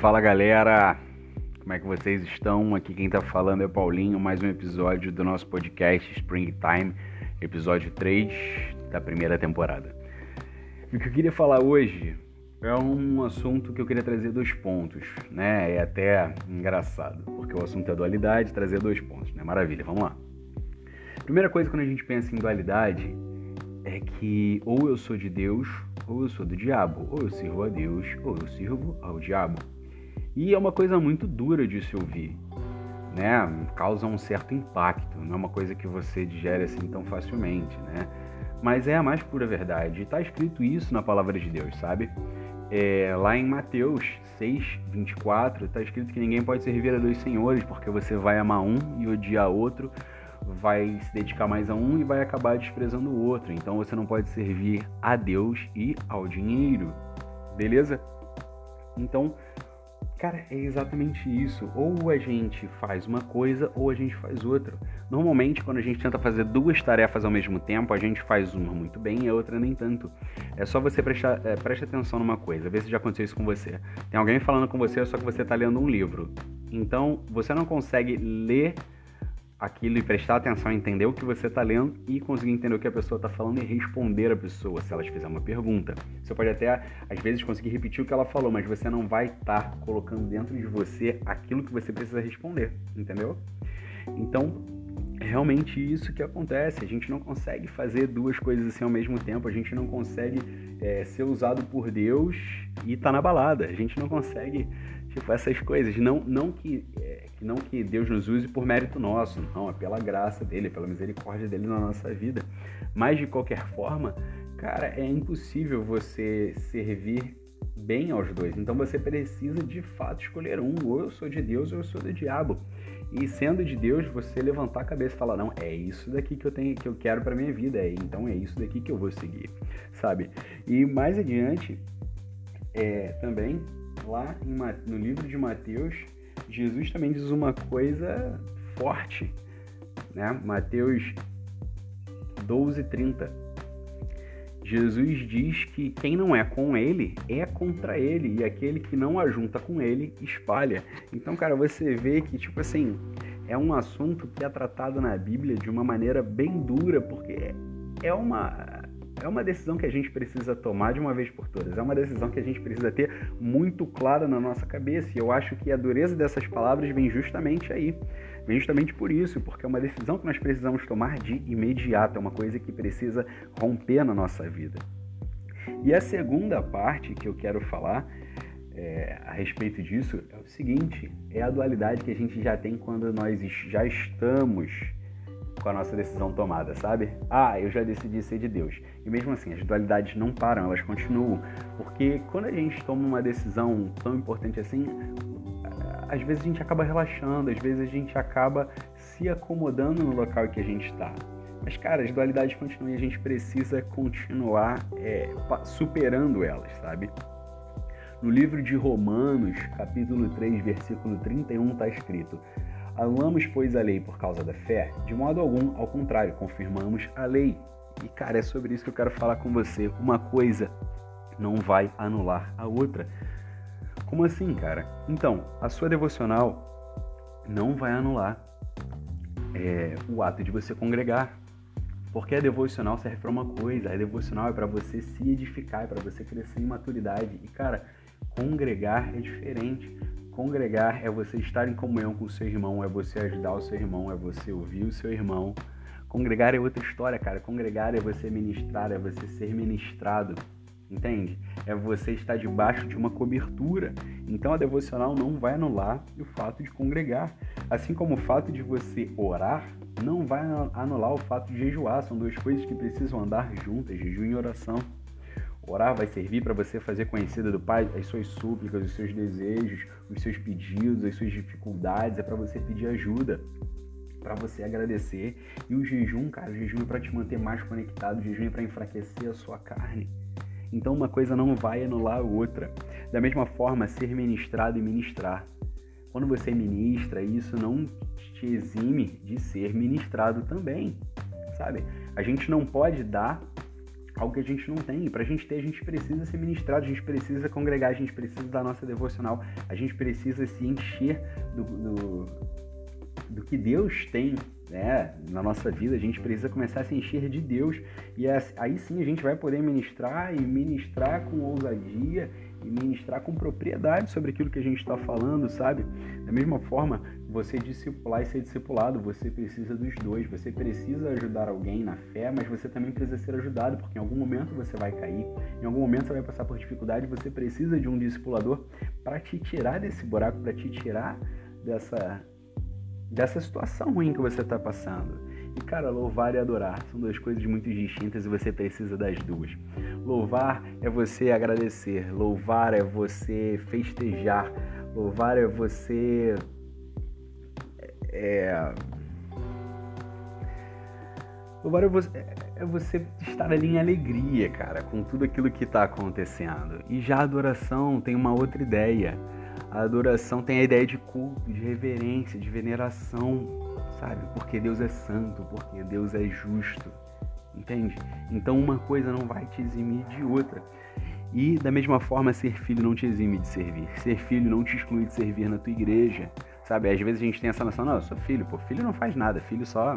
Fala galera, como é que vocês estão? Aqui quem tá falando é Paulinho, mais um episódio do nosso podcast Springtime, episódio 3 da primeira temporada. O que eu queria falar hoje é um assunto que eu queria trazer dois pontos, né? É até engraçado, porque o assunto é dualidade, trazer dois pontos, né? Maravilha, vamos lá. Primeira coisa quando a gente pensa em dualidade é que ou eu sou de Deus ou eu sou do diabo, ou eu sirvo a Deus ou eu sirvo ao diabo. E é uma coisa muito dura de se ouvir, né? Causa um certo impacto, não é uma coisa que você digere assim tão facilmente, né? Mas é a mais pura verdade. Está escrito isso na palavra de Deus, sabe? É, lá em Mateus 6, 24, está escrito que ninguém pode servir a dois senhores, porque você vai amar um e odiar outro, vai se dedicar mais a um e vai acabar desprezando o outro. Então você não pode servir a Deus e ao dinheiro, beleza? Então Cara, é exatamente isso. Ou a gente faz uma coisa ou a gente faz outra. Normalmente, quando a gente tenta fazer duas tarefas ao mesmo tempo, a gente faz uma muito bem e a outra nem tanto. É só você prestar é, preste atenção numa coisa, ver se já aconteceu isso com você. Tem alguém falando com você, só que você está lendo um livro. Então, você não consegue ler aquilo e prestar atenção, entender o que você está lendo e conseguir entender o que a pessoa está falando e responder a pessoa se ela te fizer uma pergunta. Você pode até, às vezes, conseguir repetir o que ela falou, mas você não vai estar tá colocando dentro de você aquilo que você precisa responder, entendeu? Então, é realmente isso que acontece. A gente não consegue fazer duas coisas assim ao mesmo tempo. A gente não consegue é, ser usado por Deus e estar tá na balada. A gente não consegue Tipo, essas coisas. Não, não, que, é, não que Deus nos use por mérito nosso, não, é pela graça dele, pela misericórdia dele na nossa vida. Mas de qualquer forma, cara, é impossível você servir bem aos dois. Então você precisa de fato escolher um. Ou eu sou de Deus ou eu sou do diabo. E sendo de Deus, você levantar a cabeça e falar: "Não, é isso daqui que eu tenho que eu quero para minha vida, é, então é isso daqui que eu vou seguir", sabe? E mais adiante, é, também lá no livro de Mateus, Jesus também diz uma coisa forte, né? Mateus 12, 30. Jesus diz que quem não é com ele é contra ele, e aquele que não ajunta com ele espalha. Então, cara, você vê que, tipo assim, é um assunto que é tratado na Bíblia de uma maneira bem dura, porque é uma é uma decisão que a gente precisa tomar de uma vez por todas. É uma decisão que a gente precisa ter muito clara na nossa cabeça. E eu acho que a dureza dessas palavras vem justamente aí. Vem justamente por isso, porque é uma decisão que nós precisamos tomar de imediato. É uma coisa que precisa romper na nossa vida. E a segunda parte que eu quero falar é, a respeito disso é o seguinte: é a dualidade que a gente já tem quando nós já estamos com a nossa decisão tomada, sabe? Ah, eu já decidi ser de Deus. E mesmo assim, as dualidades não param, elas continuam. Porque quando a gente toma uma decisão tão importante assim, às vezes a gente acaba relaxando, às vezes a gente acaba se acomodando no local em que a gente está. Mas, cara, as dualidades continuam e a gente precisa continuar é, superando elas, sabe? No livro de Romanos, capítulo 3, versículo 31, está escrito: Anulamos, pois, a lei por causa da fé? De modo algum, ao contrário, confirmamos a lei. E, cara, é sobre isso que eu quero falar com você. Uma coisa não vai anular a outra. Como assim, cara? Então, a sua devocional não vai anular é, o ato de você congregar. Porque a devocional serve para uma coisa, a devocional é para você se edificar, é para você crescer em maturidade. E cara, congregar é diferente. Congregar é você estar em comunhão com o seu irmão, é você ajudar o seu irmão, é você ouvir o seu irmão. Congregar é outra história, cara. Congregar é você ministrar, é você ser ministrado. Entende? É você estar debaixo de uma cobertura. Então a devocional não vai anular o fato de congregar. Assim como o fato de você orar não vai anular o fato de jejuar. São duas coisas que precisam andar juntas, jejum e oração. Orar vai servir para você fazer conhecida do Pai as suas súplicas, os seus desejos, os seus pedidos, as suas dificuldades, é para você pedir ajuda, para você agradecer. E o jejum, cara, o jejum é para te manter mais conectado, o jejum é para enfraquecer a sua carne. Então uma coisa não vai anular a outra. Da mesma forma, ser ministrado e ministrar. Quando você ministra, isso não te exime de ser ministrado também, sabe? A gente não pode dar algo que a gente não tem. E para a gente ter, a gente precisa ser ministrado, a gente precisa congregar, a gente precisa da nossa devocional, a gente precisa se encher do, do, do que Deus tem né, na nossa vida. A gente precisa começar a se encher de Deus e aí sim a gente vai poder ministrar e ministrar com ousadia e ministrar com propriedade sobre aquilo que a gente está falando, sabe? Da mesma forma, você discipular e ser discipulado, você precisa dos dois. Você precisa ajudar alguém na fé, mas você também precisa ser ajudado, porque em algum momento você vai cair, em algum momento você vai passar por dificuldade, você precisa de um discipulador para te tirar desse buraco, para te tirar dessa dessa situação ruim que você está passando. E cara, louvar e adorar são duas coisas muito distintas e você precisa das duas. Louvar é você agradecer, louvar é você festejar, louvar é você é louvar é você, é você estar ali em alegria, cara, com tudo aquilo que está acontecendo. E já a adoração tem uma outra ideia. A adoração tem a ideia de culto, de reverência, de veneração sabe? Porque Deus é santo, porque Deus é justo, entende? Então uma coisa não vai te eximir de outra. E da mesma forma, ser filho não te exime de servir. Ser filho não te exclui de servir na tua igreja, sabe? Às vezes a gente tem essa noção, não, eu sou filho, pô, filho não faz nada, filho só,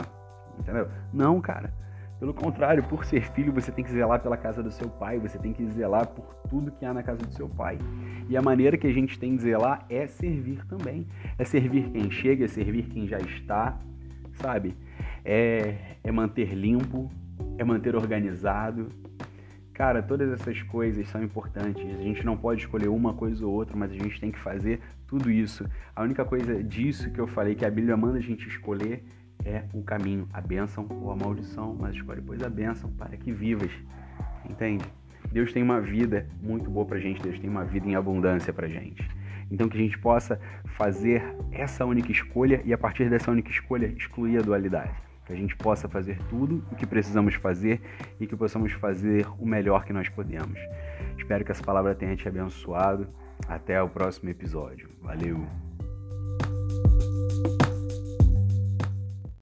entendeu? Não, cara. Pelo contrário, por ser filho, você tem que zelar pela casa do seu pai, você tem que zelar por tudo que há na casa do seu pai. E a maneira que a gente tem de zelar é servir também. É servir quem chega, é servir quem já está, sabe? É, é manter limpo, é manter organizado. Cara, todas essas coisas são importantes. A gente não pode escolher uma coisa ou outra, mas a gente tem que fazer tudo isso. A única coisa disso que eu falei que a Bíblia manda a gente escolher é o caminho, a bênção ou a maldição, mas escolhe pois a bênção para que vivas. Entende? Deus tem uma vida muito boa pra gente, Deus tem uma vida em abundância pra gente. Então que a gente possa fazer essa única escolha e a partir dessa única escolha excluir a dualidade. Que a gente possa fazer tudo o que precisamos fazer e que possamos fazer o melhor que nós podemos. Espero que essa palavra tenha te abençoado. Até o próximo episódio. Valeu!